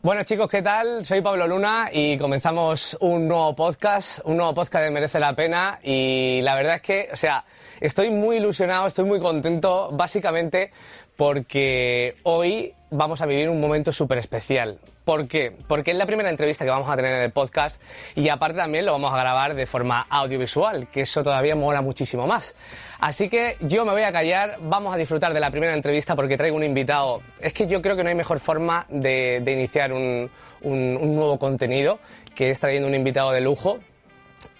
Bueno chicos, ¿qué tal? Soy Pablo Luna y comenzamos un nuevo podcast, un nuevo podcast de Merece la Pena y la verdad es que, o sea, estoy muy ilusionado, estoy muy contento, básicamente porque hoy vamos a vivir un momento súper especial. ¿Por qué? Porque es la primera entrevista que vamos a tener en el podcast y aparte también lo vamos a grabar de forma audiovisual, que eso todavía mola muchísimo más. Así que yo me voy a callar, vamos a disfrutar de la primera entrevista porque traigo un invitado. Es que yo creo que no hay mejor forma de, iniciar un nuevo contenido que es trayendo un invitado de lujo.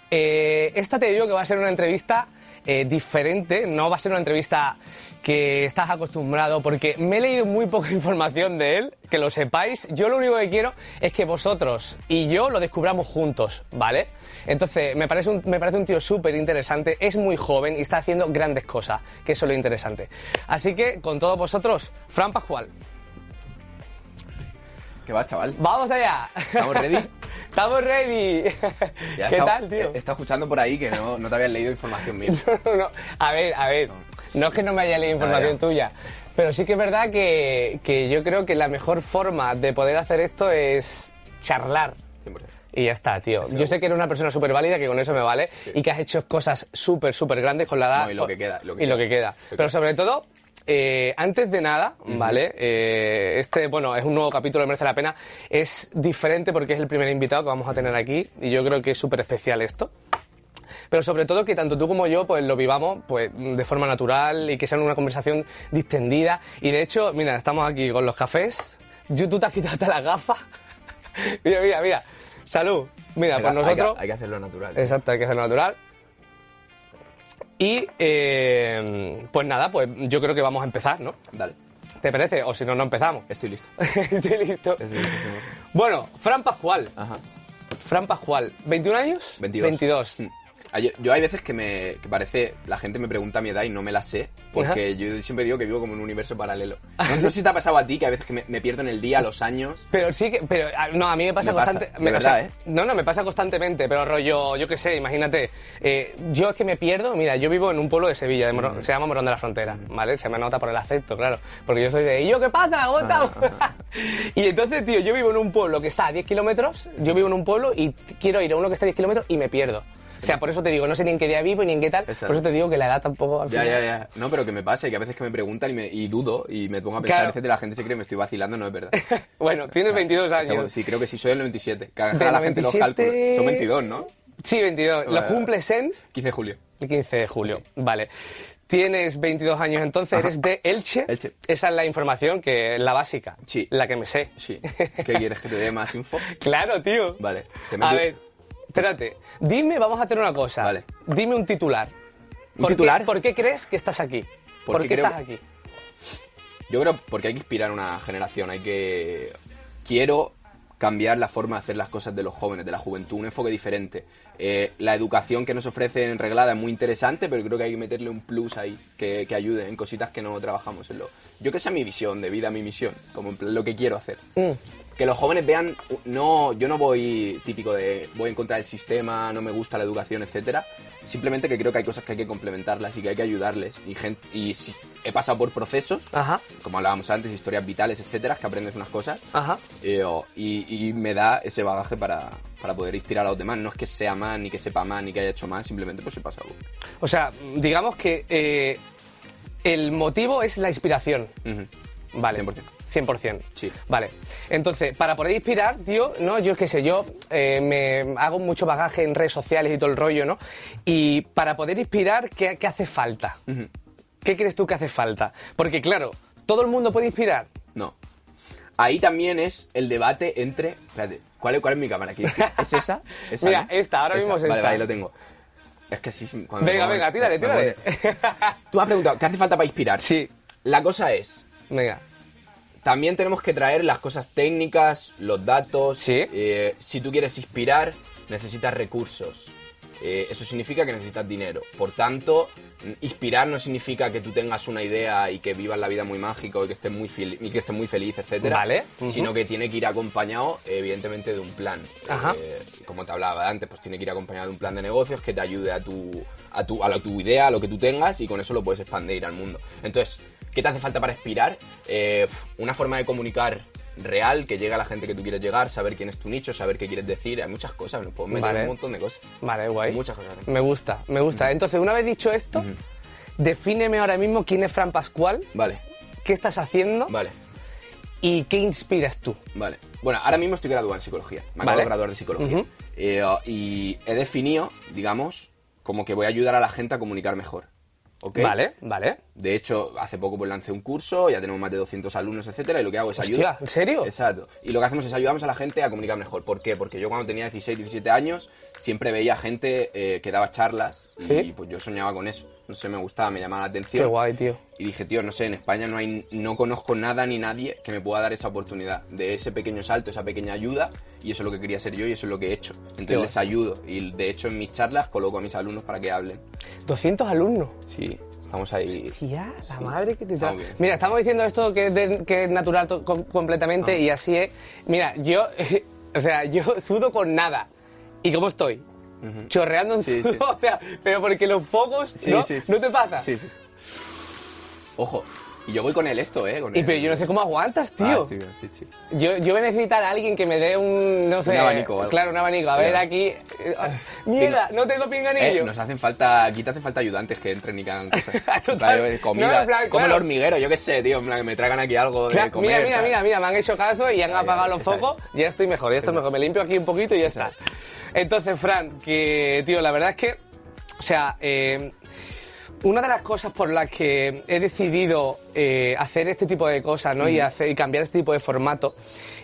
Eh, esta te digo que va a ser una entrevista eh, diferente, no va a ser una entrevista que estás acostumbrado porque me he leído muy poca información de él, que lo sepáis. Yo lo único que quiero es que vosotros y yo lo descubramos juntos, ¿vale? Entonces, me parece un, me parece un tío súper interesante, es muy joven y está haciendo grandes cosas, que eso es lo interesante. Así que, con todos vosotros, Fran Pascual. ¿Qué va, chaval? ¡Vamos allá! ¿Estamos ready? ¡Estamos ready! ¿Qué tal, tío? He estado escuchando por ahí que no, no te habían leído información mía. No, no, a ver, a ver, no es que no me haya leído información ya. tuya, pero sí que es verdad que, que yo creo que la mejor forma de poder hacer esto es charlar. 100%. Y ya está, tío. Yo sé que eres una persona súper válida, que con eso me vale, y que has hecho cosas súper, súper grandes con la edad. No, y lo que queda, lo que y lo que queda. Pero sobre todo, eh, antes de nada, ¿vale? Eh, este, bueno, es un nuevo capítulo, merece la pena. Es diferente porque es el primer invitado que vamos a tener aquí, y yo creo que es súper especial esto. Pero sobre todo que tanto tú como yo pues lo vivamos pues de forma natural y que sea una conversación distendida. Y de hecho mira estamos aquí con los cafés. Yo tú te has quitado hasta las gafas. Mira mira mira. Salud. Mira hay que- nosotros Hay que, hacerlo natural. exacto hay que hacerlo natural y eh, pues nada pues yo creo que vamos a empezar ¿no? Dale, ¿te parece? o si no no empezamos estoy listo. estoy listo Estoy listo, 100%. bueno Fran Pascual Ajá. Fran Pascual 21 años 22. 22 Mm. Ah, Yo, yo hay veces que me que parece, la gente me pregunta mi edad y no me la sé, porque yo siempre digo que vivo como en un universo paralelo. No sé si te ha pasado a ti, que a veces que me, me pierdo en el día, los años. Pero sí que, pero ah, no, a mí me pasa Me pasa, constante, de me- verdad, sea, ¿eh? No, no, me pasa constantemente, pero rollo, yo qué sé, imagínate, eh, yo es que me pierdo, mira, yo vivo en un pueblo de Sevilla, de Morón- se llama Morón de la Frontera, ¿vale? Se me nota por el acento, claro, porque yo soy de, ¿y yo qué pasa? ¿Cómo estamos? y entonces, tío, yo vivo en un pueblo que está a 10 kilómetros, yo vivo en un pueblo y quiero ir a uno que está a 10 kilómetros y me pierdo. O sea, por eso te digo, no sé ni en qué día vivo ni en qué tal, Exacto. por eso te digo que la edad tampoco al Ya, final- ya, ya. No, pero que me pasa y que a veces que me preguntan y, me, y dudo y me pongo a pensar, a veces la gente se cree que me estoy vacilando, no es verdad. Bueno, tienes 22 años. Sí, creo que sí, soy del 97. Que haga la gente los 97. cálculos. Son 22, ¿no? Sí, 22. ¿Lo cumples en...? 15 de julio. El 15 de julio, vale. Tienes 22 años entonces, eres de Elche. Elche. Esa es la información que la básica. Sí. La que me sé. Sí. ¿Qué quieres que te dé más info? Claro, tío. Vale. Te A ver, espérate. Dime, vamos a hacer una cosa. Vale. Dime un titular. ¿Un ¿Por qué- titular? ¿Por qué crees que estás aquí? ¿Por, qué creo- estás aquí? Yo creo porque hay que inspirar a una generación, hay que... Quiero cambiar la forma de hacer las cosas de los jóvenes, de la juventud, un enfoque diferente. Eh, la educación que nos ofrecen reglada es muy interesante, pero creo que hay que meterle un plus ahí que, que ayude en cositas que no trabajamos en lo... Yo creo que esa es mi visión de vida, mi misión, como en lo que quiero hacer. Mm. Que los jóvenes vean, no, yo no voy típico de voy en contra del sistema, no me gusta la educación, etcétera. Simplemente que creo que hay cosas que hay que complementarlas y que hay que ayudarles. Y, gente, y si- he pasado por procesos, Ajá, como hablábamos antes, historias vitales, etcétera, que aprendes unas cosas ajá. eh, y, y me da ese bagaje para, para poder inspirar a los demás. No es que sea más, ni que sepa más, ni que haya hecho más, simplemente pues he pasado. O sea, digamos que eh, el motivo es la inspiración. Vale. 100%. 100%. Sí. Vale. Entonces, para poder inspirar, tío, ¿no? Yo qué sé, yo eh, me hago mucho bagaje en redes sociales y todo el rollo, ¿no? Y para poder inspirar, ¿qué, qué hace falta? ¿Qué crees tú que hace falta? Porque, claro, ¿todo el mundo puede inspirar? No. Ahí también es el debate entre... Espérate, ¿cuál es, cuál es mi cámara aquí? ¿Es esa? ¿Esa Mira, no? esta, ahora mismo es Vale, esta. vale, ahí lo tengo. Es que sí... cuando me Venga, pongo- venga, tírale, me tírale. Tú has preguntado, ¿qué hace falta para inspirar? Sí. La cosa es, Venga. También tenemos que traer las cosas técnicas, los datos. Sí. Eh, si tú quieres inspirar, necesitas recursos. Eh, eso significa que necesitas dinero. Por tanto, inspirar no significa que tú tengas una idea y que vivas la vida muy mágico y que estés muy, y que estés muy feliz, etcétera. Vale. Sino que tiene que ir acompañado, evidentemente, de un plan. Ajá. Eh, como te hablaba antes, pues tiene que ir acompañado de un plan de negocios que te ayude a tu, a tu, a la- tu idea, a lo que tú tengas, y con eso lo puedes expandir al mundo. Entonces, ¿qué te hace falta para inspirar? Eh, una forma de comunicar real, que llegue a la gente que tú quieres llegar, saber quién es tu nicho, saber qué quieres decir. Hay muchas cosas, nos podemos meter Vale. un montón de cosas. Vale, guay. Muchas cosas. Me gusta, me gusta. Entonces, una vez dicho esto, defíneme ahora mismo quién es Fran Pascual, Vale, qué estás haciendo vale. y qué inspiras tú. Vale. Bueno, ahora mismo estoy graduado en psicología. Me acabo Vale. de graduar de psicología. Eh, uh, y he definido, digamos, como que voy a ayudar a la gente a comunicar mejor. Vale, vale. De hecho, hace poco pues lancé un curso, ya tenemos más de 200 alumnos, etcétera, y lo que hago es Hostia, ayudar. ¿en serio? Exacto. Y lo que hacemos es ayudamos a la gente a comunicar mejor. ¿Por qué? Porque yo cuando tenía 16, 17 años siempre veía gente eh, que daba charlas y pues yo soñaba con eso. No sé, me gustaba, me llamaba la atención. Qué guay, tío. Y dije, tío, no sé, en España no hay, no conozco nada ni nadie que me pueda dar esa oportunidad, de ese pequeño salto, esa pequeña ayuda, y eso es lo que quería ser yo y eso es lo que he hecho. Entonces Qué les ayudo, y de hecho en mis charlas coloco a mis alumnos para que hablen. 200 alumnos. Sí, estamos ahí. Tía, la madre que te bien. Mira, estamos diciendo esto que es, de- que es natural completamente Ah. y así es. Mira, yo, o sea, yo sudo con nada. ¿Y cómo estoy? Chorreando en Sí, sí. o sea, pero porque los focos, Sí, ¿no? ¿No te pasa? Sí, sí. Ojo, y yo voy con el esto, ¿eh? Con Y el- pero yo no sé cómo aguantas, tío. Ah, sí, sí, sí. Yo, yo voy a necesitar a alguien que me dé un, no sé... abanico o algo. Claro, un abanico. A ver, aquí... eh, ¡Mierda! No tengo pinganillo. Eh, nos hacen falta, aquí te hacen falta ayudantes que entren y que hagan cosas. Total. No, comida, en plan, como el claro. hormiguero, yo qué sé, tío, en plan, que me traigan aquí algo de Claro, comer. mira, mira, mira, mira, me han hecho caso y han Ya, apagado ya, los focos. es. Ya estoy mejor, ya estoy mejor. Me limpio aquí un poquito y ya está. Entonces, Fran, que, tío, la verdad es que, o sea, eh, una de las cosas por las que he decidido eh, hacer este tipo de cosas, ¿no? Y, hacer, y cambiar este tipo de formato,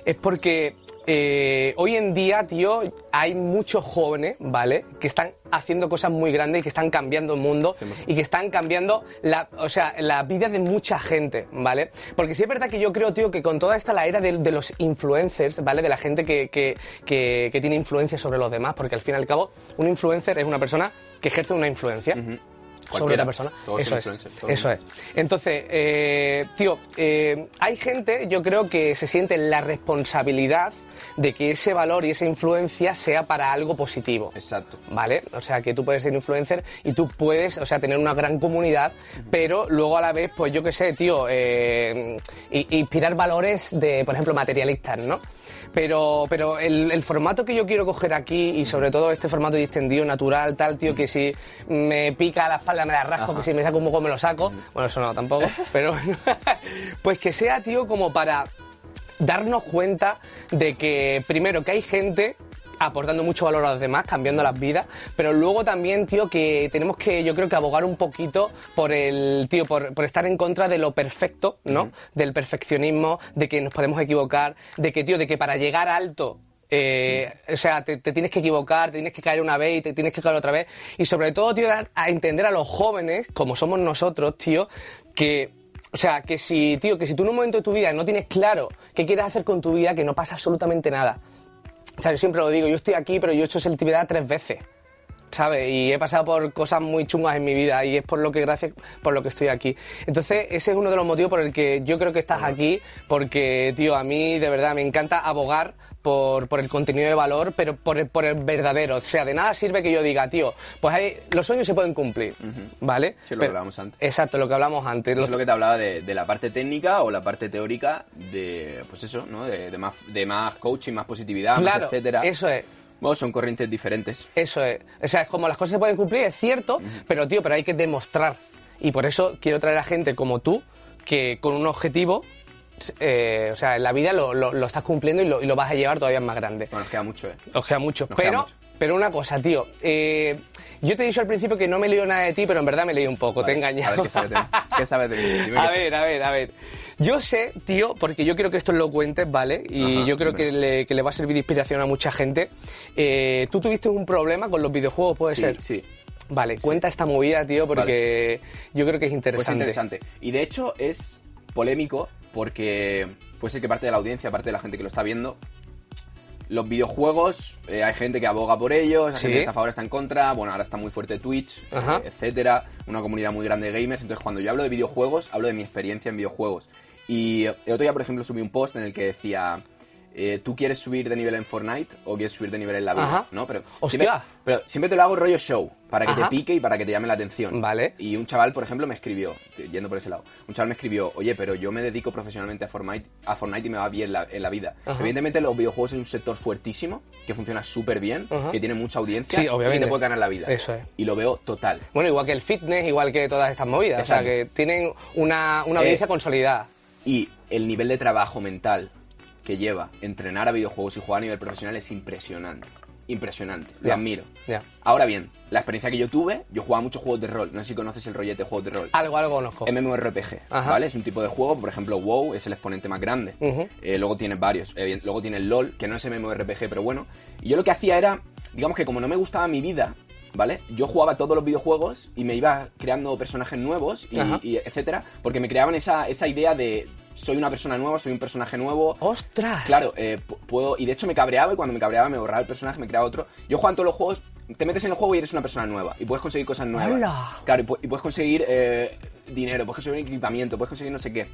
es porque eh, hoy en día, tío, hay muchos jóvenes, ¿vale? Que están haciendo cosas muy grandes y que están cambiando el mundo y que están cambiando la, o sea, la vida de mucha gente, ¿vale? Porque sí es verdad que yo creo, tío, que con toda esta la era de, de los influencers, ¿vale? De la gente que, que, que- que tiene influencia sobre los demás, porque al fin y al cabo, un influencer es una persona que ejerce una influencia sobre otra persona. Todos eso es. Eso es. Entonces, eh, tío, eh, hay gente, yo creo que se siente la responsabilidad de que ese valor y esa influencia sea para algo positivo. Exacto. ¿Vale? O sea, que tú puedes ser influencer y tú puedes, o sea, tener una gran comunidad, pero luego a la vez, pues yo qué sé, tío, eh, inspirar valores de, por ejemplo, materialistas, ¿no? Pero, pero el, el formato que yo quiero coger aquí y sobre todo este formato distendido, natural, tal, tío, que si me pica la espalda me la rasco, que si me saco un poco me lo saco, bueno, eso no tampoco, pero bueno, pues que sea, tío, como para darnos cuenta de que, primero, que hay gente aportando mucho valor a los demás, cambiando las vidas, pero luego también, tío, que tenemos que, yo creo que abogar un poquito por el, tío, por, por estar en contra de lo perfecto, ¿no? Del perfeccionismo, de que nos podemos equivocar, de que, tío, de que para llegar alto eh, o sea, te, tienes que equivocar, te tienes que caer una vez y te tienes que caer otra vez. Y sobre todo, tío, dar a entender a los jóvenes, como somos nosotros, tío, que o sea, que si, tío, que si tú en un momento de tu vida no tienes claro qué quieres hacer con tu vida, que no pasa absolutamente nada. O sea, yo siempre lo digo, yo estoy aquí, pero yo he hecho selectividad tres veces. ¿Sabes? Y he pasado por cosas muy chungas en mi vida y es por lo que, gracias, por lo que estoy aquí. Entonces, ese es uno de los motivos por el que yo creo que estás aquí, porque, tío, a mí de verdad me encanta abogar por, por el contenido de valor, pero por el, por el verdadero. O sea, de nada sirve que yo diga, tío, pues hay- los sueños se pueden cumplir, ¿vale? Sí, lo que Pero- hablábamos antes. Exacto, lo que hablamos antes. Los- es lo que te hablaba de, de la parte técnica o la parte teórica de, pues eso, ¿no? De, de más, de más coaching, más positividad, más claro, etcétera. eso es. Bueno, son corrientes diferentes. Eso es. O sea, es como las cosas se pueden cumplir, es cierto, pero tío, pero hay que demostrar. Y por eso quiero traer a gente como tú, que con un objetivo, eh, o sea, en la vida lo, lo- lo estás cumpliendo y lo, y lo vas a llevar todavía más grande. Bueno, nos queda mucho, ¿eh? Os queda mucho. Nos queda pero, mucho. pero una cosa, tío. eh, yo te he dicho al principio que no me leo nada de ti, pero en verdad me leí un poco, te he Vale, engañado. A ver, ¿qué sabes de? ¿Qué sabes de mí? Dime A ver, a ver, a ver. Yo sé, tío, porque yo creo que esto lo cuentes, ¿vale? Y Ajá, yo creo que le, que le va a servir de inspiración a mucha gente. Eh, Tú tuviste un problema con los videojuegos, ¿puede sabes. ser? Sí, sí. Vale, cuenta esta movida, tío, porque yo creo que es Pues interesante. interesante. Y de hecho es polémico porque puede ser que parte de la audiencia, parte de la gente que lo está viendo, los videojuegos, eh, hay gente que aboga por ellos, hay Sí. gente que está a favor, está en contra, bueno, ahora está muy fuerte Twitch, eh, etcétera, una comunidad muy grande de gamers, entonces cuando yo hablo de videojuegos, hablo de mi experiencia en videojuegos. Y el otro día, por ejemplo, subí un post en el que decía, eh, tú quieres subir de nivel en Fortnite o quieres subir de nivel en la vida, Ajá. ¿no? Pero Hostia. Siempre, pero siempre te lo hago rollo show, para que Ajá. te pique y para que te llame la atención. Vale. Y un chaval, por ejemplo, me escribió, yendo por ese lado, un chaval me escribió, oye, pero yo me dedico profesionalmente a Fortnite, a Fortnite y me va bien la- en la vida. Ajá. Evidentemente los videojuegos es un sector fuertísimo, que funciona súper bien, que tiene mucha audiencia Sí, y obviamente. que te puede ganar la vida. Eso es. Y lo veo total. Bueno, igual que el fitness, igual que todas estas movidas. O sea, que tienen una, una Eh, audiencia consolidada. Y el nivel de trabajo mental que lleva entrenar a videojuegos y jugar a nivel profesional es impresionante. Impresionante. Lo admiro. Ya. Ahora bien, la experiencia que yo tuve, yo jugaba muchos juegos de rol. No sé si conoces el rollete de juegos de rol. Algo, algo conozco. MMORPG, Ajá. ¿vale? Es un tipo de juego, por ejemplo, WoW es el exponente más grande. Eh, luego tiene varios. Eh, luego tiene el LOL, que no es MMORPG, pero bueno. Y yo lo que hacía era, digamos que como no me gustaba mi vida, ¿vale? Yo jugaba todos los videojuegos y me iba creando personajes nuevos y, y etcétera, porque me creaban esa, esa idea de soy una persona nueva, soy un personaje nuevo. ¡Ostras! Claro, eh, pu- puedo. Y de hecho me cabreaba y cuando me cabreaba me borraba el personaje, me creaba otro. Yo juego en todos los juegos, te metes en el juego y eres una persona nueva. Y puedes conseguir cosas nuevas. ¡Hala! Claro, y, pu- y puedes conseguir eh, dinero, puedes conseguir equipamiento, puedes conseguir no sé qué.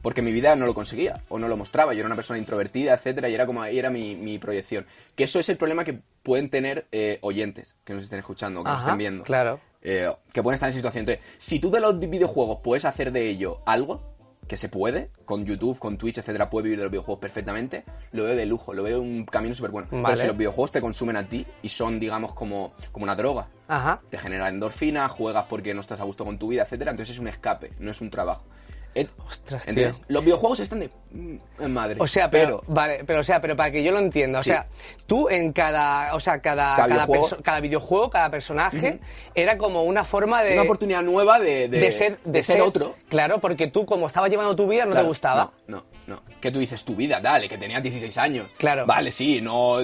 Porque mi vida no lo conseguía, o no lo mostraba. Yo era una persona introvertida, etcétera, y era como ahí era mi, mi proyección. Que eso es el problema que pueden tener eh, oyentes que nos estén escuchando, que nos estén viendo. Claro. Eh, que pueden estar en situación. Entonces, si tú de los videojuegos puedes hacer de ello algo, que se puede, con YouTube, con Twitch, etcétera, puedes vivir de los videojuegos perfectamente, lo veo de lujo, lo veo un camino súper bueno. Vale. Pero si los videojuegos te consumen a ti y son, digamos, como, como una droga, Ajá. te genera endorfina, juegas porque no estás a gusto con tu vida, etcétera, entonces es un escape, no es un trabajo. Ostras, tío. Los videojuegos están de mm, en madre. O sea, pero, vale, pero o sea, pero para que yo lo entienda, o sea, tú en cada, o sea, cada, Cada cada, videojuego. cada videojuego, cada personaje era como una forma de una oportunidad nueva de, de, de ser de, ser, otro. Claro, porque tú como estabas llevando tu vida no te gustaba. No, no, no. Que tú dices tu vida, dale, que tenías 16 años. Claro. Vale, sí, no.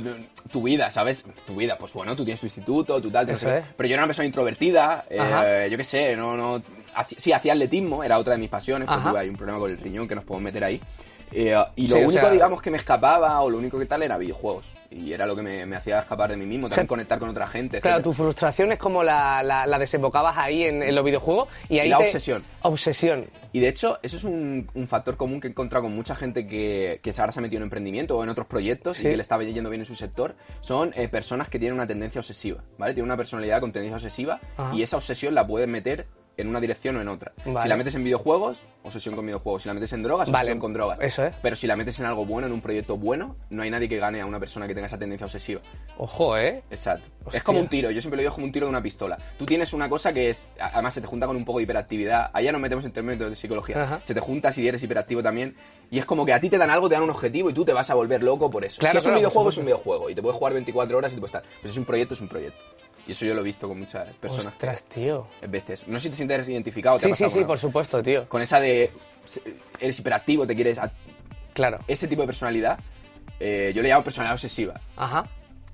Tu vida, ¿sabes? Tu vida, pues bueno, tú tienes tu instituto, tu tal, no Eso sé qué. es. Pero yo era una persona introvertida, eh, yo qué sé, no, no. Sí, hacía atletismo, era otra de mis pasiones, porque Ajá. ahí un problema con el riñón que nos podemos meter ahí. Eh, y lo Sí, o único, sea- digamos, que me escapaba, o lo único que tal, era videojuegos. Y era lo que me, me hacía escapar de mí mismo, también sea, conectar con otra gente. Claro, etcétera. tu frustración es como la, la, la desembocabas ahí en, en los videojuegos y ahí la te- obsesión. Obsesión. Y de hecho, eso es un, un factor común que he encontrado con mucha gente que, que ahora se ha metido en emprendimiento o en otros proyectos Sí. y que le está yendo bien en su sector. Son eh, personas que tienen una tendencia obsesiva, ¿vale? Tienen una personalidad con tendencia obsesiva Ajá. y esa obsesión la pueden meter en una dirección o en otra. Vale. Si la metes en videojuegos, obsesión con videojuegos. Si la metes en drogas, Vale, obsesión con drogas. eso es. Pero si la metes en algo bueno, en un proyecto bueno, no hay nadie que gane a una persona que tenga esa tendencia obsesiva. Ojo, ¿eh? Exacto. Hostia. Es como un tiro, yo siempre lo digo como un tiro de una pistola. Tú tienes una cosa que es, además se te junta con un poco de hiperactividad, allá nos metemos en términos de psicología, Ajá. se te junta si eres hiperactivo también, y es como que a ti te dan algo, te dan un objetivo y tú te vas a volver loco por eso. Claro, si es un claro, por videojuego, es un videojuego, y te puedes jugar 24 horas y te puedes estar. Pero si es un proyecto, es un proyecto. Y eso yo lo he visto con muchas personas. Ostras, tío. que- bestias. No sé si te sientes identificado. ¿te Sí, sí, sí, por supuesto, tío. Con esa de, eres hiperactivo, te quieres... Claro. Ese tipo de personalidad, eh, yo le llamo personalidad obsesiva. Ajá.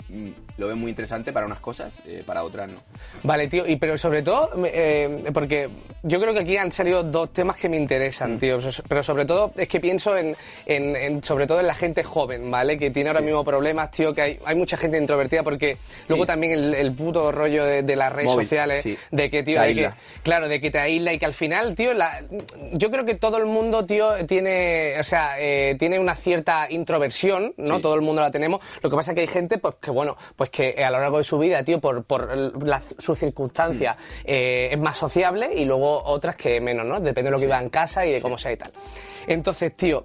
Mm, Lo veo muy interesante para unas cosas, eh, para otras no. Vale, tío, y pero sobre todo, eh, porque yo creo que aquí han salido dos temas que me Mm. interesan, tío, so- pero sobre todo es que pienso en, en- en- sobre todo en la gente joven, ¿vale? Que tiene ahora Sí. mismo problemas, tío, que hay, hay mucha gente introvertida porque luego Sí. también el, el puto rollo de, de las redes Móvil, sociales, sí. de que, tío, de que, claro, de que te aísla y que al final, tío, la- yo creo que todo el mundo, tío, tiene, o sea, eh, tiene una cierta introversión, ¿no? Todo el mundo la tenemos. Lo que pasa es que hay gente, pues que bueno, pues que a lo largo de su vida, tío, por, por las- sus circunstancias, eh, es más sociable y luego otras que menos, ¿no? Depende de lo que viva en casa y de cómo sea y tal. Entonces, tío,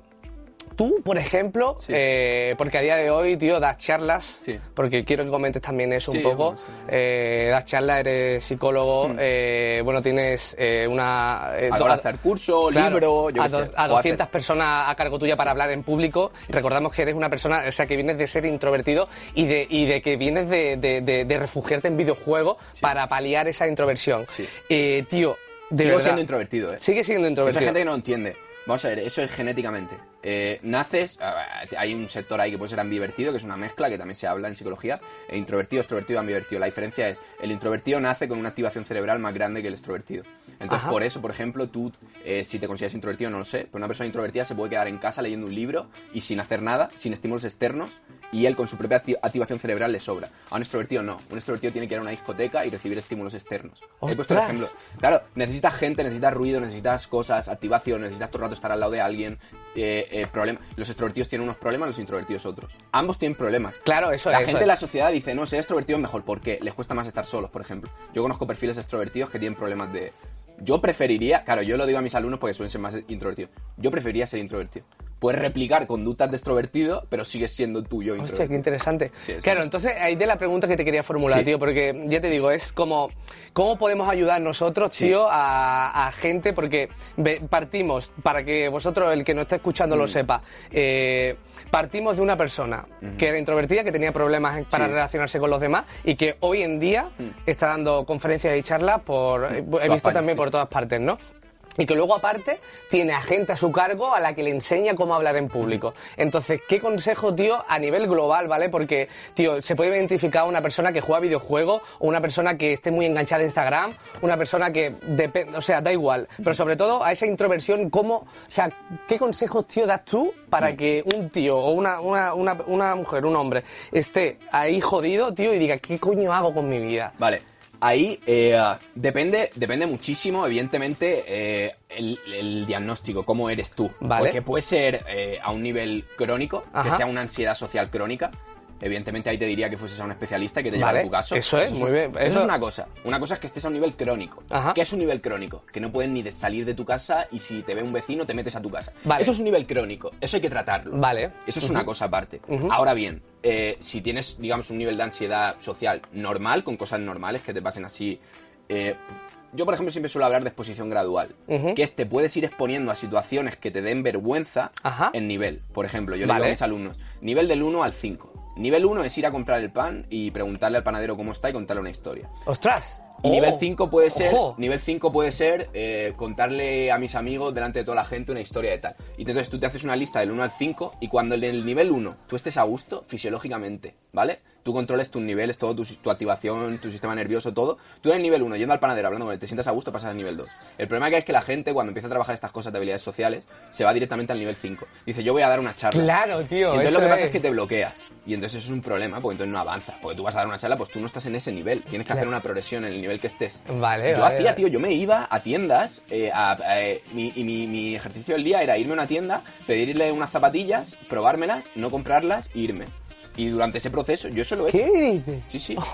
tú, por ejemplo, Sí. eh, porque a día de hoy, tío, das charlas, Sí. porque quiero que comentes también eso Sí, un poco. bueno. Eh, das charlas, eres psicólogo, eh, bueno, tienes una... do- hacer curso, Claro, libro, yo a, qué sé. do- a o 200 hacer- personas a cargo tuya para hablar en público. Recordamos que eres una persona, o sea, que vienes de ser introvertido y de, y de que vienes de, de- de- de refugiarte en videojuegos para paliar esa introversión. Sí. Eh, tío, de Sigo verdad. siendo introvertido, ¿eh? Sigue siendo Esa introvertido. gente que no entiende. Vamos a ver, eso es genéticamente. Eh, naces, hay un sector ahí que puede ser ambivertido, que es una mezcla, que también se habla en psicología. E introvertido, extrovertido, ambivertido. La diferencia es, el introvertido nace con una activación cerebral más grande que el extrovertido. Entonces, Ajá. por eso, por ejemplo, tú, eh, si te consideras introvertido, no lo sé, pero una persona introvertida se puede quedar en casa leyendo un libro y sin hacer nada, sin estímulos externos, y él con su propia acti- activación cerebral le sobra. A un extrovertido no. Un extrovertido tiene que ir a una discoteca y recibir estímulos externos. He puesto el ejemplo. Claro, necesitas gente, necesitas ruido, necesitas cosas, activación, necesitas todo el rato estar al lado de alguien. Eh, eh, problemas. Los extrovertidos tienen unos problemas, los introvertidos otros. Ambos tienen problemas. Claro, eso La es. gente eso de la sociedad dice, no, ser extrovertido es mejor porque les cuesta más estar solos, por ejemplo. Yo conozco perfiles extrovertidos que tienen problemas de... Yo preferiría, claro, yo lo digo a mis alumnos porque suelen ser más introvertidos. Yo preferiría ser introvertido. Puedes replicar conductas de extrovertido, pero sigues siendo tuyo Hostia, qué interesante. Sí, sí. Claro, entonces ahí de la pregunta que te quería formular, Sí. tío, porque ya te digo, es como, ¿cómo podemos ayudar nosotros, tío, a, a gente? Porque partimos, para que vosotros, el que nos está escuchando, Mm. lo sepa, eh, partimos de una persona que era introvertida, que tenía problemas para. Mm. relacionarse con los demás y que hoy en día está dando conferencias y charlas por, he visto también por todas partes, ¿no? Y que luego aparte tiene a gente a su cargo a la que le enseña cómo hablar en público. Entonces, ¿qué consejo, tío, a nivel global, ¿vale? Porque, tío, se puede identificar a una persona que juega videojuegos o una persona que esté muy enganchada a Instagram, una persona que depende, o sea, da igual. Pero sobre todo a esa introversión, ¿cómo, o sea, qué consejos, tío, das tú para que un tío o una, una, una, una mujer, un hombre, esté ahí jodido, tío, y diga, ¿qué coño hago con mi vida? Vale. Ahí eh, depende, depende muchísimo, evidentemente, eh, el, el diagnóstico, cómo eres tú. Vale. Porque puede ser eh, a un nivel crónico, que sea una ansiedad social crónica. Evidentemente ahí te diría que fueses a un especialista y que te llevara Vale, tu caso. eso es, muy bien. Eso, Eso- es una cosa. Una cosa es que estés a un nivel crónico. Ajá. ¿Qué es un nivel crónico? Que no puedes ni salir de tu casa y si te ve un vecino te metes a tu casa. Vale. Eso es un nivel crónico. Eso hay que tratarlo. Vale. Eso es una cosa aparte. Ahora bien, eh, si tienes, digamos, un nivel de ansiedad social normal, con cosas normales que te pasen así. eh, yo, por ejemplo, siempre suelo hablar de exposición gradual. Ujú. Que es te puedes ir exponiendo a situaciones que te den vergüenza Ajá. en nivel. Por ejemplo, yo le Vale. digo a mis alumnos, nivel del 1 al 5. Nivel 1 es ir a comprar el pan y preguntarle al panadero cómo está y contarle una historia. ¡Ostras! Y Oh, nivel 5 puede ser, ojo. nivel 5 puede ser eh, contarle a mis amigos delante de toda la gente una historia de tal. Y entonces tú te haces una lista del 1 al 5 y cuando en el nivel 1 tú estés a gusto fisiológicamente, ¿vale? Tú controles tus niveles, todo tu, tu activación, tu sistema nervioso, todo. Tú en el nivel 1 yendo al panadero hablando con él, te sientas a gusto, pasas al nivel 2. El problema que hay es que la gente cuando empieza a trabajar estas cosas de habilidades sociales se va directamente al nivel 5. Dice, yo voy a dar una charla. Claro, tío. Y entonces eso lo que pasa es que te bloqueas. Y entonces eso es un problema, porque entonces no avanzas. Porque tú vas a dar una charla, pues tú no estás en ese nivel. Tienes que hacer una progresión en el nivel que estés. Vale, Yo vale, hacía, vale. tío, yo me iba a tiendas eh, a- eh, mi- y mi, mi ejercicio del día era irme a una tienda, pedirle unas zapatillas, probármelas, no comprarlas e irme. Y durante ese proceso, yo eso lo he hecho. ¿Qué dices? Sí, sí.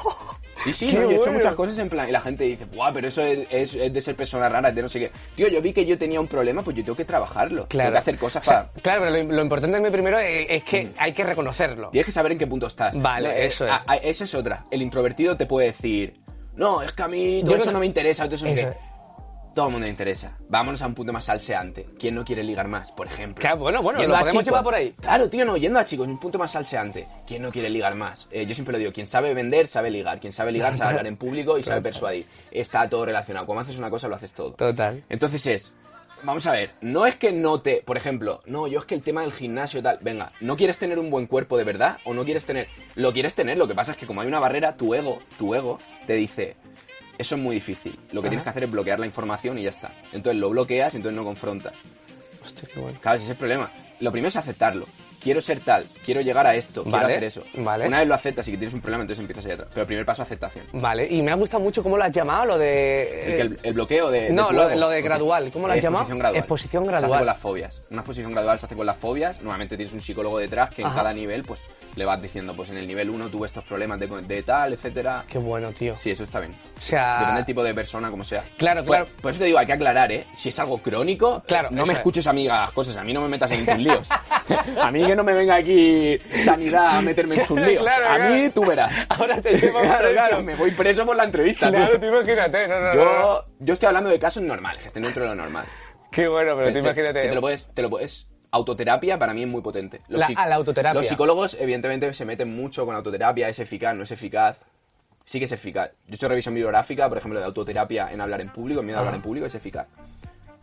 Sí, sí, no, yo he hecho muchas cosas en plan. Y la gente dice, ¡buah! Pero eso es, es- es de ser personas raras, de no sé qué. Tío, yo vi que yo tenía un problema, pues yo tengo que trabajarlo. Claro. Tengo que hacer cosas O sea, para. Claro, pero lo, lo importante mí primero es, es que hay que reconocerlo. Tienes que saber en qué punto estás. Vale, No, eh, eso es. a- a- esa es otra. El introvertido te puede decir, no, es que a mí todo Yo eso no- no me interesa. todo eso no sé Eso qué". es. Todo el mundo le interesa. Vámonos a un punto más salseante. ¿Quién no quiere ligar más, por ejemplo? Claro, bueno, bueno, Yendo lo podemos llevar por ahí. Claro, tío, no, yendo a chicos, un punto más salseante. ¿Quién no quiere ligar más? Eh, yo siempre lo digo, quien sabe vender, sabe ligar. Quien sabe ligar, sabe hablar en público y sabe persuadir. Está todo relacionado. Cuando haces una cosa, lo haces todo. Total. Entonces es, vamos a ver, no es que no te, por ejemplo, no, yo es que el tema del gimnasio tal, venga, ¿no quieres tener un buen cuerpo de verdad o no quieres tener? Lo quieres tener, lo que pasa es que como hay una barrera, tu ego, tu ego te dice, eso es muy difícil, lo que tienes que hacer es bloquear la información y ya está. Entonces lo bloqueas y entonces no confrontas. Hostia, qué bueno. Claro, ese es el problema. Lo primero es aceptarlo. Quiero ser tal, quiero llegar a esto, quiero Vale, hacer eso. vale. Una vez lo aceptas y que tienes un problema, entonces empiezas allá atrás. Pero el primer paso es aceptación. Vale, y me ha gustado mucho cómo lo has llamado, lo de... El, el bloqueo de. no, lo, de gradual. ¿Cómo lo has llamado? Exposición gradual. Exposición Se hace gradual. con las fobias. Una exposición gradual se hace con las fobias. Normalmente tienes un psicólogo detrás que en cada nivel pues le vas diciendo, pues en el nivel 1 tuve estos problemas de, de tal, etcétera. Qué bueno, tío. Sí, eso está bien. O sea... Depende del tipo de persona, como sea. Claro, Pues- claro. Por, eso te digo, hay que aclarar, ¿eh? Si es algo crónico, Claro, no me es. escuches a mí las cosas. A mí no me metas en tus líos. a mí que no me venga aquí sanidad a meterme en líos. Claro, a claro. mí tú verás. Ahora te llevo claro, claro, me voy preso por la entrevista. Claro, tú. tú imagínate. No, no, no, no. Yo, yo estoy hablando de casos normales, que estén dentro de lo normal. Qué bueno, pero tú Te- te- imagínate... te lo puedes, te lo puedes. Autoterapia para mí es muy potente. Los La- la autoterapia. Los psicólogos, evidentemente, se meten mucho con autoterapia. Es eficaz, no es eficaz. Sí que es eficaz. Yo he hecho revisión bibliográfica, por ejemplo, de autoterapia en hablar en público, en miedo a hablar en público, es eficaz.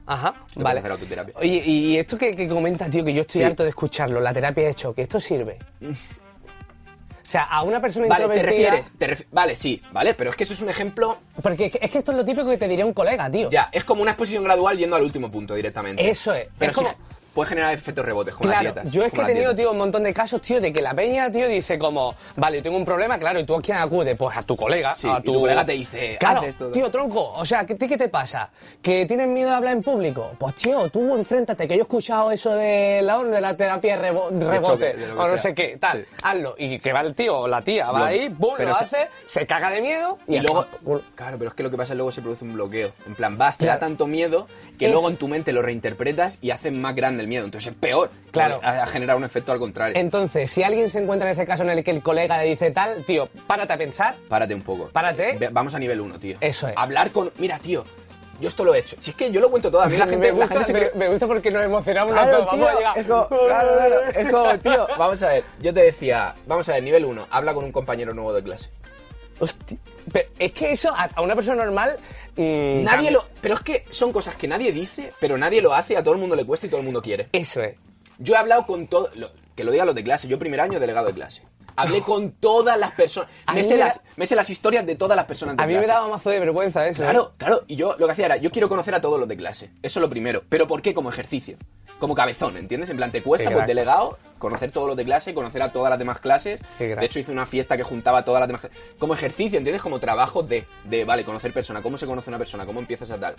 Ajá, vale. puedes hacer autoterapia. Oye, y esto que, que comenta, tío, que yo estoy Sí. harto de escucharlo, la terapia de choque, ¿esto sirve? O sea, a una persona Vale, te introvertida... refieres. te ref- vale, sí, vale, pero es que eso es un ejemplo. Porque es que, es que esto es lo típico que te diría un colega, tío. Ya, es como una exposición gradual yendo al último punto directamente. Eso es. Pero es como... puede generar efectos rebotes con Claro, las dietas. yo es que he tenido, tío, un montón de casos, tío, de que la peña, tío, dice como, vale, tengo un problema, claro, ¿y tú a quién acude? Pues a tu colega. Sí, a y tu colega te dice, claro, haz esto. tío, tronco, o sea, ¿qué, ¿qué te pasa? ¿Que tienes miedo de hablar en público? Pues, tío, tú enfréntate, que yo he escuchado eso de la, de la terapia rebo- rebote, choque, de o no sea. sé qué, tal, Sí. hazlo. Y que va el tío o la tía, va ahí, pum, pero lo se- hace, se caga de miedo y, luego, claro, pero es que lo que pasa es que luego se produce un bloqueo. En plan, vas, te da tanto miedo que Es- luego en tu mente lo reinterpretas y haces más grande el miedo. Entonces es peor. Claro. Ha, ha generado un efecto al contrario. Entonces, si alguien se encuentra en ese caso en el que el colega le dice tal, tío, párate a pensar, Párate un poco. Párate. Ve- Vamos a nivel 1, tío. Eso es. Hablar con. Mira, tío, yo esto lo he hecho. Si es que yo lo cuento todo. A mí la gente, me, gusta, gente se cree- me- me gusta porque nos emocionamos Claro, dos, vamos tío, a llegar. es como, claro, claro, es como, tío, vamos a ver, yo te decía, vamos a ver, nivel 1, habla con un compañero nuevo de clase. Hostia. Pero es que eso a, a una persona normal. mm, Nadie cambia. lo, pero es que son cosas que nadie dice, pero nadie lo hace, a todo el mundo le cuesta y todo el mundo quiere. Eso es. Yo he hablado con todo, lo- que lo digan los de clase, yo primer año delegado de clase. Hablé con todas las personas, A me mí sé, me da- las, me sé las historias de todas las personas de A mí me clase. daba mazo de vergüenza eso. ¿eh? Claro, claro. Y yo lo que hacía era, yo quiero conocer a todos los de clase. Eso es lo primero. ¿Pero por qué? Como ejercicio. Como cabezón, ¿entiendes? En plan, te cuesta, pues delegado, conocer todos los de clase, conocer a todas las demás clases. De hecho, hice una fiesta que juntaba a todas las demás clases. Como ejercicio, ¿entiendes? Como trabajo de, de, vale, conocer persona. ¿Cómo se conoce una persona? ¿Cómo empiezas a tal?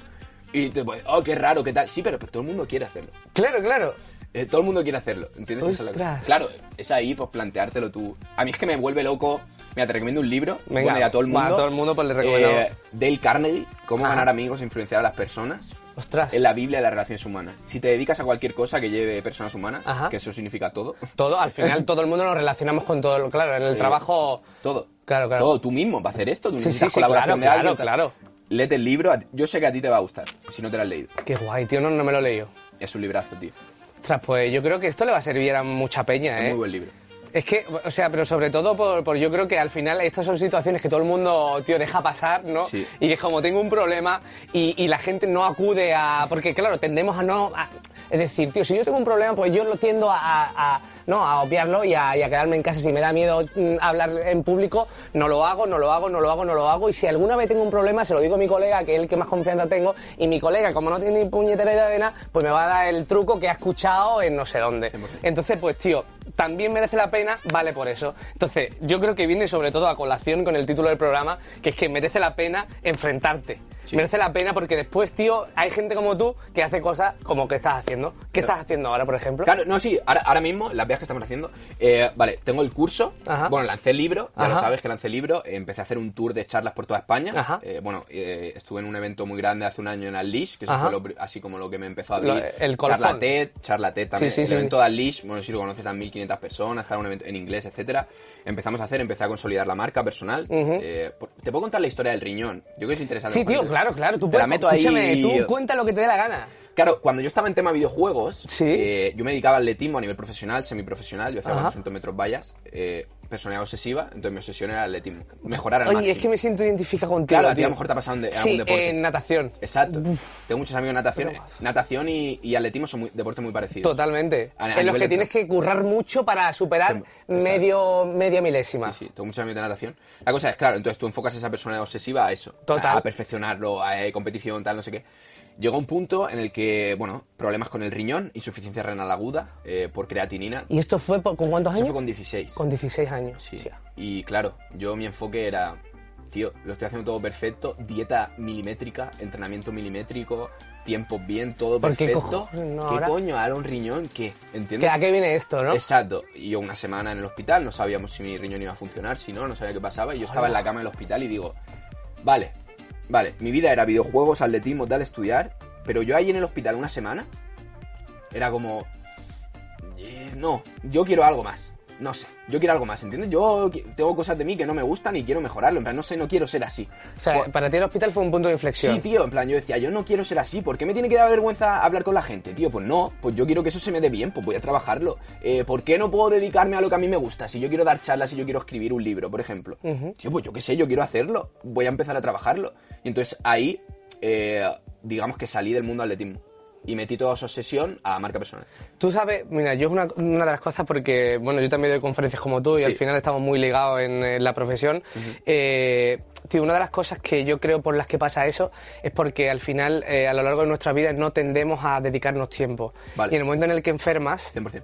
Y te pues, oh, qué raro, qué tal. Sí, pero, pero todo el mundo quiere hacerlo. Claro, claro. Eh, todo el mundo quiere hacerlo, ¿entiendes? Esa es la. Claro, es ahí, pues planteártelo tú. A mí es que me vuelve loco. Mira, te recomiendo un libro. Venga, bueno, y a todo el va, mundo. a todo el mundo, pues, le recomendamos. Eh, Dale Carnegie, Cómo Ah. ganar amigos e influenciar a las personas. Ostras. Es la Biblia de las relaciones humanas. Si te dedicas a cualquier cosa que lleve personas humanas, Ajá. que eso significa todo, Todo, al final todo el mundo nos relacionamos con todo. lo- Claro, en el trabajo. todo. Claro, claro. Todo, tú mismo, para hacer esto, tú Sí, necesitas sí, sí, colaboración claro, de alguien. claro, claro. Léete el libro, a yo sé que a ti te va a gustar, si no te lo has leído. Qué guay, tío, no, no me lo he leído. Es un librazo, tío. Ostras, pues yo creo que esto le va a servir a mucha peña, Es ¿eh? muy buen libro. Es que, o sea, pero sobre todo por, por yo creo que al final estas son situaciones que todo el mundo, tío, deja pasar, ¿no? Sí. Y que es como tengo un problema y, y la gente no acude a... Porque claro, tendemos a no... a- es decir, tío, si yo tengo un problema, pues yo lo tiendo a... a- a- no, a obviarlo y a, y a quedarme en casa. Si me da miedo mm, hablar en público, no lo hago, no lo hago, no lo hago, no lo hago. Y si alguna vez tengo un problema, se lo digo a mi colega, que es el que más confianza tengo. Y mi colega, como no tiene ni puñetera idea de nada, pues me va a dar el truco que ha escuchado en no sé dónde. 100%. Entonces, pues tío, también merece la pena, vale por eso. Entonces, yo creo que viene sobre todo a colación con el título del programa, que es que merece la pena enfrentarte. Sí. Merece la pena porque después, tío, hay gente como tú que hace cosas como que estás haciendo. ¿Qué estás haciendo ahora, por ejemplo? Claro, no, sí, ahora, ahora mismo, las que estamos haciendo, eh, vale, tengo el curso, Ajá. bueno, lancé el libro, ya lo Ajá. sabes que lancé el libro, empecé a hacer un tour de charlas por toda España, Ajá. Eh, bueno, eh, estuve en un evento muy grande hace un año en Unleash, que eso fue lo así como lo que me empezó a abrir, Lo- el colofón. charla TED, charla TED también, Sí, sí, el sí, evento de Unleash, bueno, si lo conoces, eran 1500 personas, estaba un evento en inglés, etcétera, empezamos a hacer, empecé a consolidar la marca personal, eh, por- te puedo contar la historia del riñón, yo creo que es interesante. Sí, tío, claro, claro. Tú Te la puedes, meto ahí tú cuenta lo que te dé la gana. Claro, cuando yo estaba en tema videojuegos, Sí. eh, yo me dedicaba al atletismo a nivel profesional, semiprofesional, yo hacía Ajá. 400 metros vallas, eh, personalidad obsesiva, entonces mi obsesión era el atletismo, mejorar al Oye, máximo. es que me siento identificada contigo. Claro, a ti a lo mejor te ha pasado en, de- Sí, algún deporte. en natación. Exacto. Tengo muchos amigos en natación. Natación y, y atletismo son muy, deportes muy parecidos. Totalmente. A- a en los que tienes que currar mucho para superar Exacto. medio, media milésima. Sí, sí, tengo muchos amigos de natación. La cosa es, claro, entonces tú enfocas a esa persona obsesiva a eso. Total. A, perfeccionarlo, a eh, competición, tal, no sé qué. Llegó un punto en el que, bueno, problemas con el riñón, insuficiencia renal aguda eh, por creatinina. ¿Y esto fue por- con cuántos Eso años? fue con 16. Con 16 años. Sí. Hostia. Y claro, yo mi enfoque era, tío, lo estoy haciendo todo perfecto, dieta milimétrica, entrenamiento milimétrico, tiempos bien, todo ¿Por qué perfecto. no ¿Qué ahora? coño? ¿Ahora un riñón? ¿Qué? ¿Que ¿Entiendes? ¿A qué viene esto, no? Exacto. Y yo una semana en el hospital, no sabíamos si mi riñón iba a funcionar, si no, no sabía qué pasaba. Y yo estaba en la cama del hospital y digo, vale, vale, mi vida era videojuegos, atletismo, tal, estudiar. Pero yo ahí en el hospital una semana, era como, eh, no, yo quiero algo más. No sé, yo quiero algo más, ¿entiendes? Yo tengo cosas de mí que no me gustan y quiero mejorarlo. En plan, no sé, no quiero ser así. O sea, Por- para ti el hospital fue un punto de inflexión. Sí, tío, en plan, yo decía, yo no quiero ser así, ¿por qué me tiene que dar vergüenza hablar con la gente, tío? Pues no, pues yo quiero que eso se me dé bien, pues voy a trabajarlo. Eh, ¿Por qué no puedo dedicarme a lo que a mí me gusta? Si yo quiero dar charlas, si yo quiero escribir un libro, por ejemplo. Tío, pues yo qué sé, yo quiero hacerlo, voy a empezar a trabajarlo. Y entonces ahí, eh, digamos que salí del mundo atletismo. Y metí toda esa obsesión a marca personal. Tú sabes, mira, yo es una, una de las cosas porque, bueno, yo también doy conferencias como tú y Sí. al final estamos muy ligados en, en la profesión. Eh, tío, una de las cosas que yo creo por las que pasa eso es porque al final, eh, a lo largo de nuestra vida, no tendemos a dedicarnos tiempo. Vale. Y en el momento en el que enfermas, 100%.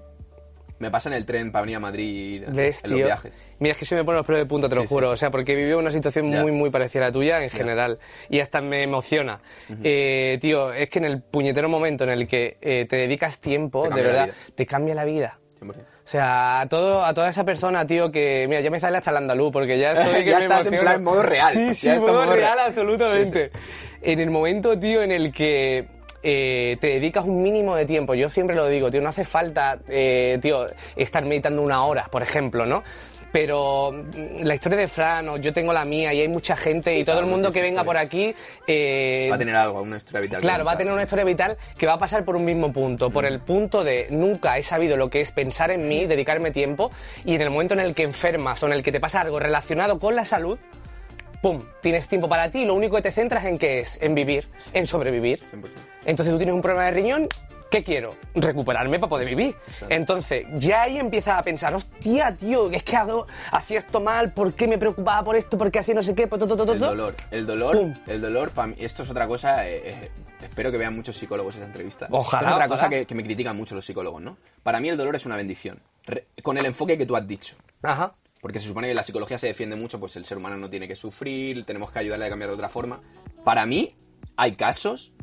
Me pasa en el tren para venir a Madrid ves, en los tío, viajes. Mira, es que se me ponen los pelos de punta, te lo Sí, sí. juro. O sea, porque he vivido una situación Ya. muy, muy parecida a la tuya en general. Y hasta me emociona. Eh, tío, es que en el puñetero momento en el que eh, te dedicas tiempo, Te de verdad, te cambia la vida. 100%. O sea, a, todo, a toda esa persona, tío, que... Mira, ya me sale hasta el andaluz, porque ya estoy que Ya me estás en emociono. plan modo real. Sí, Ya sí, está modo modo real, real. absolutamente. En el momento, tío, en el que eh, te dedicas un mínimo de tiempo, yo siempre lo digo, tío, no hace falta, eh, tío, estar meditando una hora, por ejemplo, ¿no? Pero mm, la historia de Fran, o yo tengo la mía, y hay mucha gente, y todo el mundo que venga por aquí... eh, Va a tener algo, una historia vital. Claro, va a tener una historia vital que va a pasar por un mismo punto, por el punto de nunca he sabido lo que es pensar en mí, dedicarme tiempo, y en el momento en el que enfermas o en el que te pasa algo relacionado con la salud, ¡pum! Tienes tiempo para ti y lo único que te centras en qué es, en vivir, en sobrevivir. 100%. Entonces tú tienes un problema de riñón, ¿qué quiero? Recuperarme para poder vivir. Entonces ya ahí empiezas a pensar, hostia, tío, es que hago, hacía esto mal, ¿por qué me preocupaba por esto? ¿Por qué hacía no sé qué? Pues, to, to, to, El dolor, el dolor, Pum. el dolor, para mí, esto es otra cosa, eh, eh, espero que vean muchos psicólogos esta entrevista. Ojalá, Esto es otra ojalá. cosa que, que me critican mucho los psicólogos, ¿no? Para mí el dolor es una bendición, Re- con el enfoque que tú has dicho. Ajá. Porque se supone que la psicología se defiende mucho, pues el ser humano no tiene que sufrir, tenemos que ayudarle a cambiar de otra forma. Para mí, hay casos,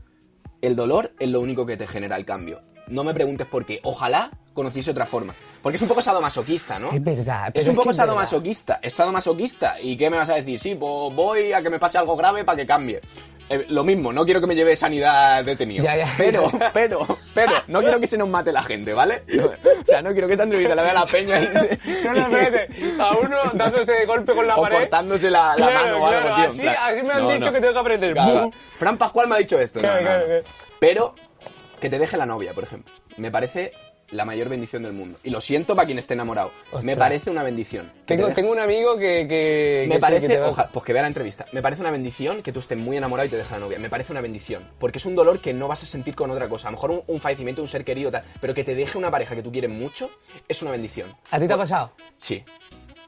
el dolor es lo único que te genera el cambio. No me preguntes por qué, ojalá conociese otra forma. Porque es un poco sadomasoquista, ¿no? Es verdad, Es un es poco que es verdad. sadomasoquista, es sadomasoquista. ¿Y qué me vas a decir? Sí, pues voy a que me pase algo grave para que cambie. Eh, lo mismo, no quiero que me lleve sanidad detenido. Ya, ya. Pero, pero, pero, no quiero que se nos mate la gente, ¿vale? O sea, no quiero que esta entrevista la vea la peña y... No, no, espérate. A uno dándose de golpe con la o pared. cortándose la, la Claro, mano o algo, claro, tío. en así- así me han no, dicho no. que tengo que aprender. Claro. Fran Pascual me ha dicho esto. No, Claro, no, claro, no. claro. Pero que te deje la novia, por ejemplo. Me parece la mayor bendición del mundo. Y lo siento para quien esté enamorado. Me parece una bendición. Te Tengo, tengo un amigo que. me parece, que oja- pues que vea la entrevista. Me parece una bendición que tú estés muy enamorado y te deje la novia. Me parece una bendición. Porque es un dolor que no vas a sentir con otra cosa. A lo mejor un, un fallecimiento de un ser querido, tal. Pero que te deje una pareja que tú quieres mucho, es una bendición. ¿A ti te ha pasado? Sí.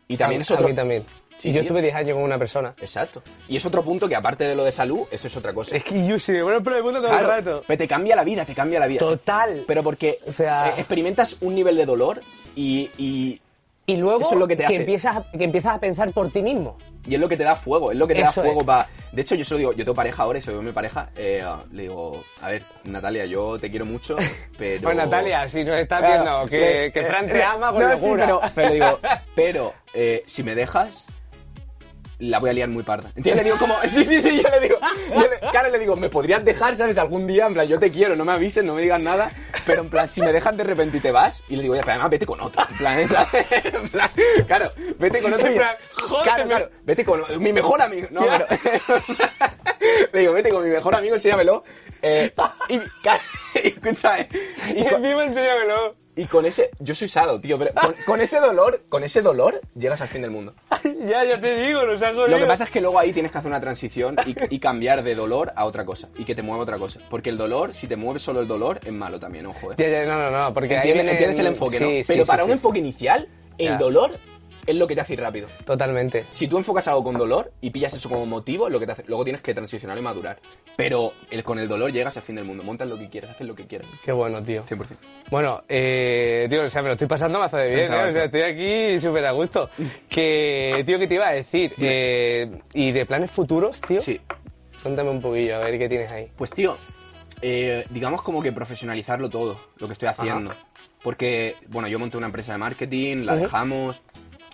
Y también a, es otro. A mí también. Sí, y yo tío. estuve 10 años con una persona. Exacto. Y es otro punto que, aparte de lo de salud, eso es otra cosa. Es que yo sí, bueno, pero el mundo todo Claro, el rato. pero te cambia la vida, te cambia la vida. Total. Pero porque O sea- eh, experimentas un nivel de dolor y, y, Y luego Eso es lo que te hace. empiezas, que empiezas a pensar por ti mismo. y es lo que te da fuego, es lo que te Eso da fuego para... De hecho, yo se lo digo, yo tengo pareja ahora y se lo digo a mi pareja, eh, le digo, a ver, Natalia, yo te quiero mucho, pero... Pues Natalia, si nos estás viendo que, que Fran te ama con no, sí, locura. pero, pero digo, pero eh, si me dejas, la voy a liar muy parda. ¿Entiendes? Le digo como, sí, sí, sí, yo le digo, yo le, claro, le digo, me podrías dejar, ¿sabes? Algún día, en plan, yo te quiero, no me avises, no me digas nada, pero en plan, si me dejas de repente y te vas, y le digo, ya, pero además vete con otro, en plan, ¿sabes? En plan, claro, vete con otro y... En plan, claro, claro, vete con mi mejor amigo, no, pero... le digo, vete con mi mejor amigo, enséñamelo, eh, y, claro, y, escúchame, y con- Encima enséñamelo. Y con ese, yo soy sado, tío, pero con, con ese dolor, con ese dolor, llegas al fin del mundo. ya, ya te digo, nos ha Lo que pasa es que luego ahí tienes que hacer una transición y, y cambiar de dolor a otra cosa. Y que te mueva otra cosa. Porque el dolor, si te mueves solo el dolor, es malo también, ojo, eh. Ya, ya, no, no, no, porque ahí ¿Entiendes, viene- entiendes el enfoque, sí, no? sí, Pero sí, para un enfoque inicial, el dolor es lo que te hace ir rápido. Totalmente. Si tú enfocas algo con dolor y pillas eso como motivo, lo que te hace- luego tienes que transicionar y madurar. Pero el, con el dolor llegas al fin del mundo. Montas lo que quieras, haces lo que quieras. Qué bueno, tío. 100%. Bueno, eh, tío, o sea, me lo estoy pasando mazo de bien, ¿eh? O sea, estoy aquí súper a gusto. Que, tío, ¿qué te iba a decir? Eh, ¿Y de planes futuros, tío? Sí. Cuéntame un poquillo, a ver qué tienes ahí. Pues tío, eh, digamos como que profesionalizarlo todo, lo que estoy haciendo. Porque, bueno, yo monté una empresa de marketing, la Ujú. dejamos,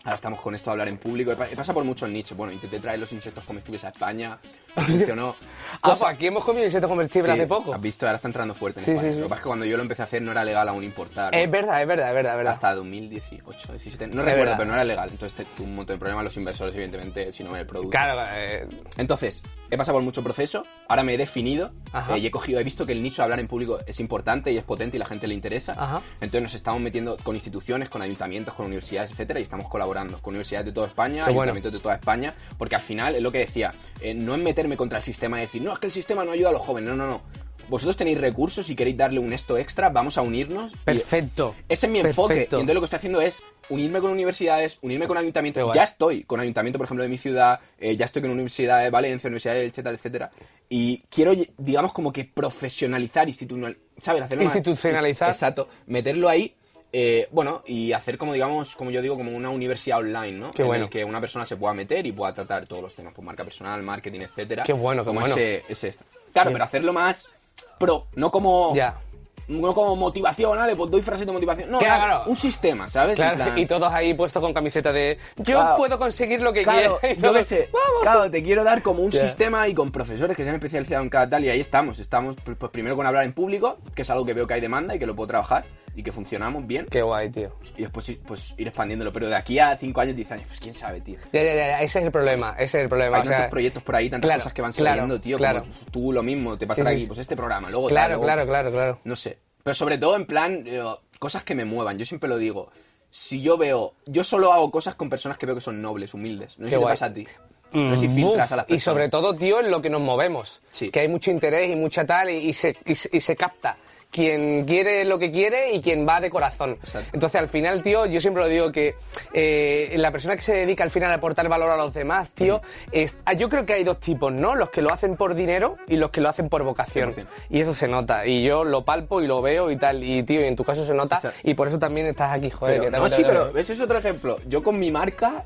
ahora estamos con esto de hablar en público, he pa- he pasado por muchos nichos. Bueno, intenté traer los insectos comestibles a España, funcionó. Ah, pues aquí hemos comido insectos comestibles Sí, hace poco. Has visto, ahora está entrando fuerte en Sí, España. sí, sí. Lo que pasa es que cuando yo lo empecé a hacer no era legal aún importar. ¿no? Es verdad, es verdad, es verdad, es verdad. Hasta 2018, 17, no Es recuerdo, verdad. pero no era legal. Entonces tuvo un montón de problemas los inversores, evidentemente, si no ven el producto. Claro, eh, Entonces, he pasado por mucho proceso, ahora me he definido eh, y he cogido, he visto que el nicho de hablar en público es importante y es potente y la gente le interesa. Ajá. Entonces nos estamos metiendo con instituciones, con ayuntamientos, con universidades, etcétera, y estamos colaborando con universidades de toda España, bueno. ayuntamientos de toda España, porque al final es lo que decía, eh, no es meterme contra el sistema y decir, no, es que el sistema no ayuda a los jóvenes, no, no, no. Vosotros tenéis recursos y queréis darle un esto extra, vamos a unirnos. y- Perfecto. ese es mi enfoque. Y Perfecto. entonces lo que estoy haciendo es unirme con universidades, unirme con ayuntamientos. Ya estoy con ayuntamiento, por ejemplo, de mi ciudad, eh, ya estoy con Universidad de Valencia, Universidad de Elche, etcétera. Y quiero, digamos, como que profesionalizar, institucional, ¿sabes? Hacerlo más- Institucionalizar. Exacto. Meterlo ahí. eh, bueno, y hacer como, digamos, como yo digo, como una universidad online, ¿no? Qué en bueno. el que una persona se pueda meter y pueda tratar todos los temas, pues marca personal, marketing, etcétera. Qué bueno, qué como bueno. Ese, ese extra. Claro, pero hacerlo más pro, no como Ya. no como motivación, ¿vale? Pues doy frases de motivación. No, Claro, un sistema, ¿sabes? En Claro, plan- y todos ahí puestos con camiseta de yo Claro. puedo conseguir lo que Claro, quiero. Y yo qué sé. "Vamos". Claro, te quiero dar como un Ya. sistema y con profesores que se han especializado en cada tal y ahí estamos. Estamos, pues, pues, primero con hablar en público, que es algo que veo que hay demanda y que lo puedo trabajar y que funcionamos bien. Qué guay, tío. Y después ir- pues, ir expandiéndolo. Pero de aquí a 5 años, 10 años, pues quién sabe, tío. Ya, ya, ya, ese es el problema, ese es el problema. Hay o sea, tantos proyectos por ahí, tantas claro, cosas que van claro, saliendo, tío. claro. Como tú lo mismo, te pasará Sí, sí, aquí, pues este programa, luego tal, claro, luego- claro, claro, claro. No sé. Pero sobre todo en plan, eh, cosas que me muevan. Yo siempre lo digo. Si yo veo, yo solo hago cosas con personas que veo que son nobles, humildes. No sé Qué si te pasa a ti. No sé si Mm, filtras buf. a las Y sobre todo, tío, en lo que nos movemos. Sí. Que hay mucho interés y mucha tal, y, y se, y, y se capta. Quien quiere lo que quiere y quien va de corazón. Exacto. Entonces, al final, tío, yo siempre lo digo que eh, la persona que se dedica al final a aportar valor a los demás, tío, es, ah, yo creo que hay dos tipos, ¿no? Los que lo hacen por dinero y los que lo hacen por vocación. 100%. Y eso se nota. Y yo lo palpo y lo veo y tal. Y, tío, y en tu caso se nota. Exacto. Y por eso también estás aquí, joder. Pero- que no, sí, pero ese es otro ejemplo. Yo con mi marca,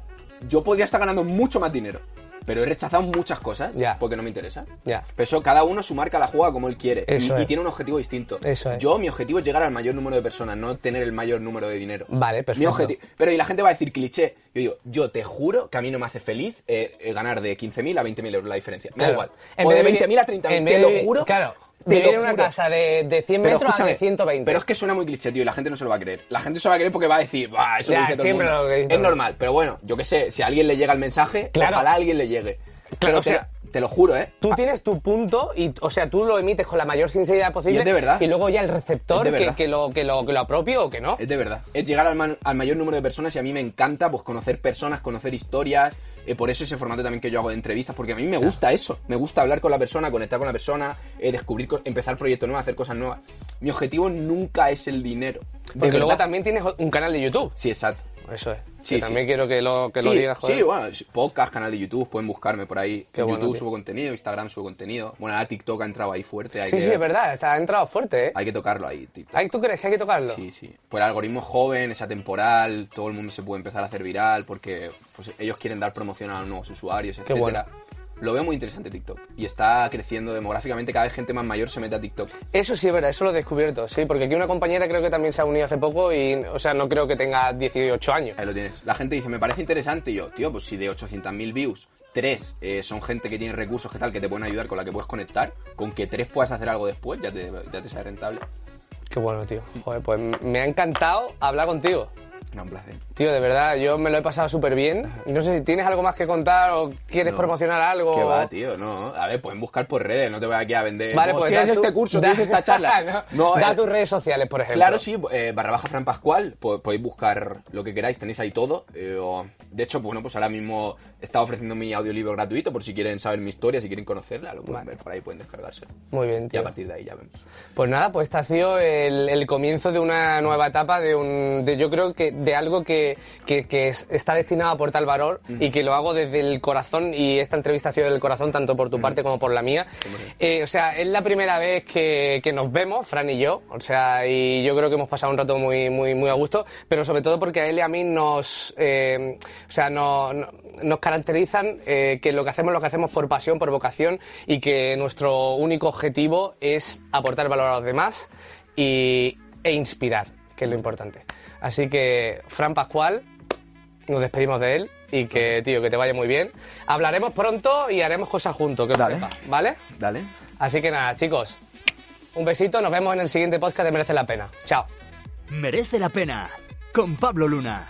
yo podría estar ganando mucho más dinero. Pero he rechazado muchas cosas Ya. porque no me interesa. Ya. Pero eso, cada uno su marca la juega como él quiere. y, Eso y tiene un objetivo distinto. Eso es. Yo, mi objetivo es llegar al mayor número de personas, no tener el mayor número de dinero. Vale, Mi perfecto. objetivo. Pero y la gente va a decir cliché. Yo digo, yo te juro que a mí no me hace feliz eh, eh, ganar de 15.000 a 20.000 euros la diferencia. Me da igual. En o de vivir- 20.000 a 30.000. en vez Te lo juro. Claro. En una juro. casa de, de 100 Pero metros a de 120. Pero es que suena muy cliché, tío, y la gente no se lo va a creer. La gente se lo va a creer porque va a decir, "Buah, eso Ya, lo dice todo el siempre mundo". lo que dice todo Es normal, pero bueno, yo qué sé, si a alguien le llega el mensaje, Claro. ojalá a alguien le llegue. Claro, Pero o sea, te, te lo juro, ¿eh? Tú tienes tu punto y, o sea, tú lo emites con la mayor sinceridad posible. Y es de verdad. Y luego ya el receptor Es de que, verdad. que lo, que, lo, que lo apropie o que no. Es de verdad. Es llegar al, man- al mayor número de personas y a mí me encanta pues conocer personas, conocer historias. Eh, por eso ese formato también que yo hago de entrevistas, porque a mí me gusta eso. Me gusta hablar con la persona, conectar con la persona, eh, descubrir, empezar proyectos nuevos, hacer cosas nuevas. Mi objetivo nunca es el dinero. De Porque luego también tienes un canal de YouTube. Sí, exacto. Eso es. Sí, que sí. también quiero que lo, que lo digas, joder. sí, bueno, podcast, canal de YouTube, pueden buscarme por ahí. Qué en bueno, YouTube tío. subo contenido, Instagram subo contenido. Bueno, ahora TikTok ha entrado ahí fuerte. Hay sí, que, sí, es verdad. Está, ha entrado fuerte, ¿eh? Hay que tocarlo ahí, TikTok. ¿Tú crees que hay que tocarlo? Sí, sí. Pues el algoritmo es joven, es atemporal, todo el mundo se puede empezar a hacer viral porque pues, ellos quieren dar promoción a los nuevos usuarios, Qué etcétera. bueno. Lo veo muy interesante TikTok y está creciendo demográficamente, cada vez gente más mayor se mete a TikTok. Eso sí es verdad, eso lo he descubierto, sí, porque aquí una compañera creo que también se ha unido hace poco y, o sea, no creo que tenga 18 años. Ahí lo tienes. La gente dice, me parece interesante y yo, tío, pues si de 800.000 views, tres eh, son gente que tiene recursos que tal, que te pueden ayudar, con la que puedes conectar, con que tres puedas hacer algo después, ya te, ya te sale rentable. Qué bueno, tío. Joder, pues me ha encantado hablar contigo. No, un placer. Tío, de verdad, yo me lo he pasado súper bien. No sé si tienes algo más que contar o quieres No. promocionar algo. ¿Qué va, tío? No, a ver, pueden buscar por redes, no te voy aquí a vender. Vale, "Oh, pues tienes este curso, tienes esta charla. no, da eh, tus redes sociales, por ejemplo. Claro, sí, eh, barra baja Fran Pascual, po- podéis buscar lo que queráis, tenéis ahí todo. eh, o- de hecho, bueno, pues ahora mismo estado ofreciendo mi audiolibro gratuito por si quieren saber mi historia, si quieren conocerla, lo pueden Vale. ver por ahí, pueden descargárselo. Muy bien, Y a tío. partir de ahí ya vemos. Pues nada, pues este ha sido el, el comienzo de una nueva etapa, de un, de, yo creo que de algo que, que- que es- está destinado a aportar valor y que lo hago desde el corazón y esta entrevista ha sido del corazón tanto por tu parte como por la mía. Eh, o sea, es la primera vez que, que nos vemos, Fran y yo, o sea, y yo creo que hemos pasado un rato muy, muy, muy a gusto, pero sobre todo porque a él y a mí nos, eh, o sea, no- no- nos caracterizan eh, que lo que hacemos lo que hacemos por pasión, por vocación y que nuestro único objetivo es aportar valor a los demás y, e inspirar, que es lo importante. Así que, Fran Pascual, nos despedimos de él y que, tío, que te vaya muy bien. Hablaremos pronto y haremos cosas juntos, que Dale. sepas, ¿vale? Dale. Así que nada, chicos, un besito, nos vemos en el siguiente podcast de Merece la Pena. Chao. Merece la pena con Pablo Luna.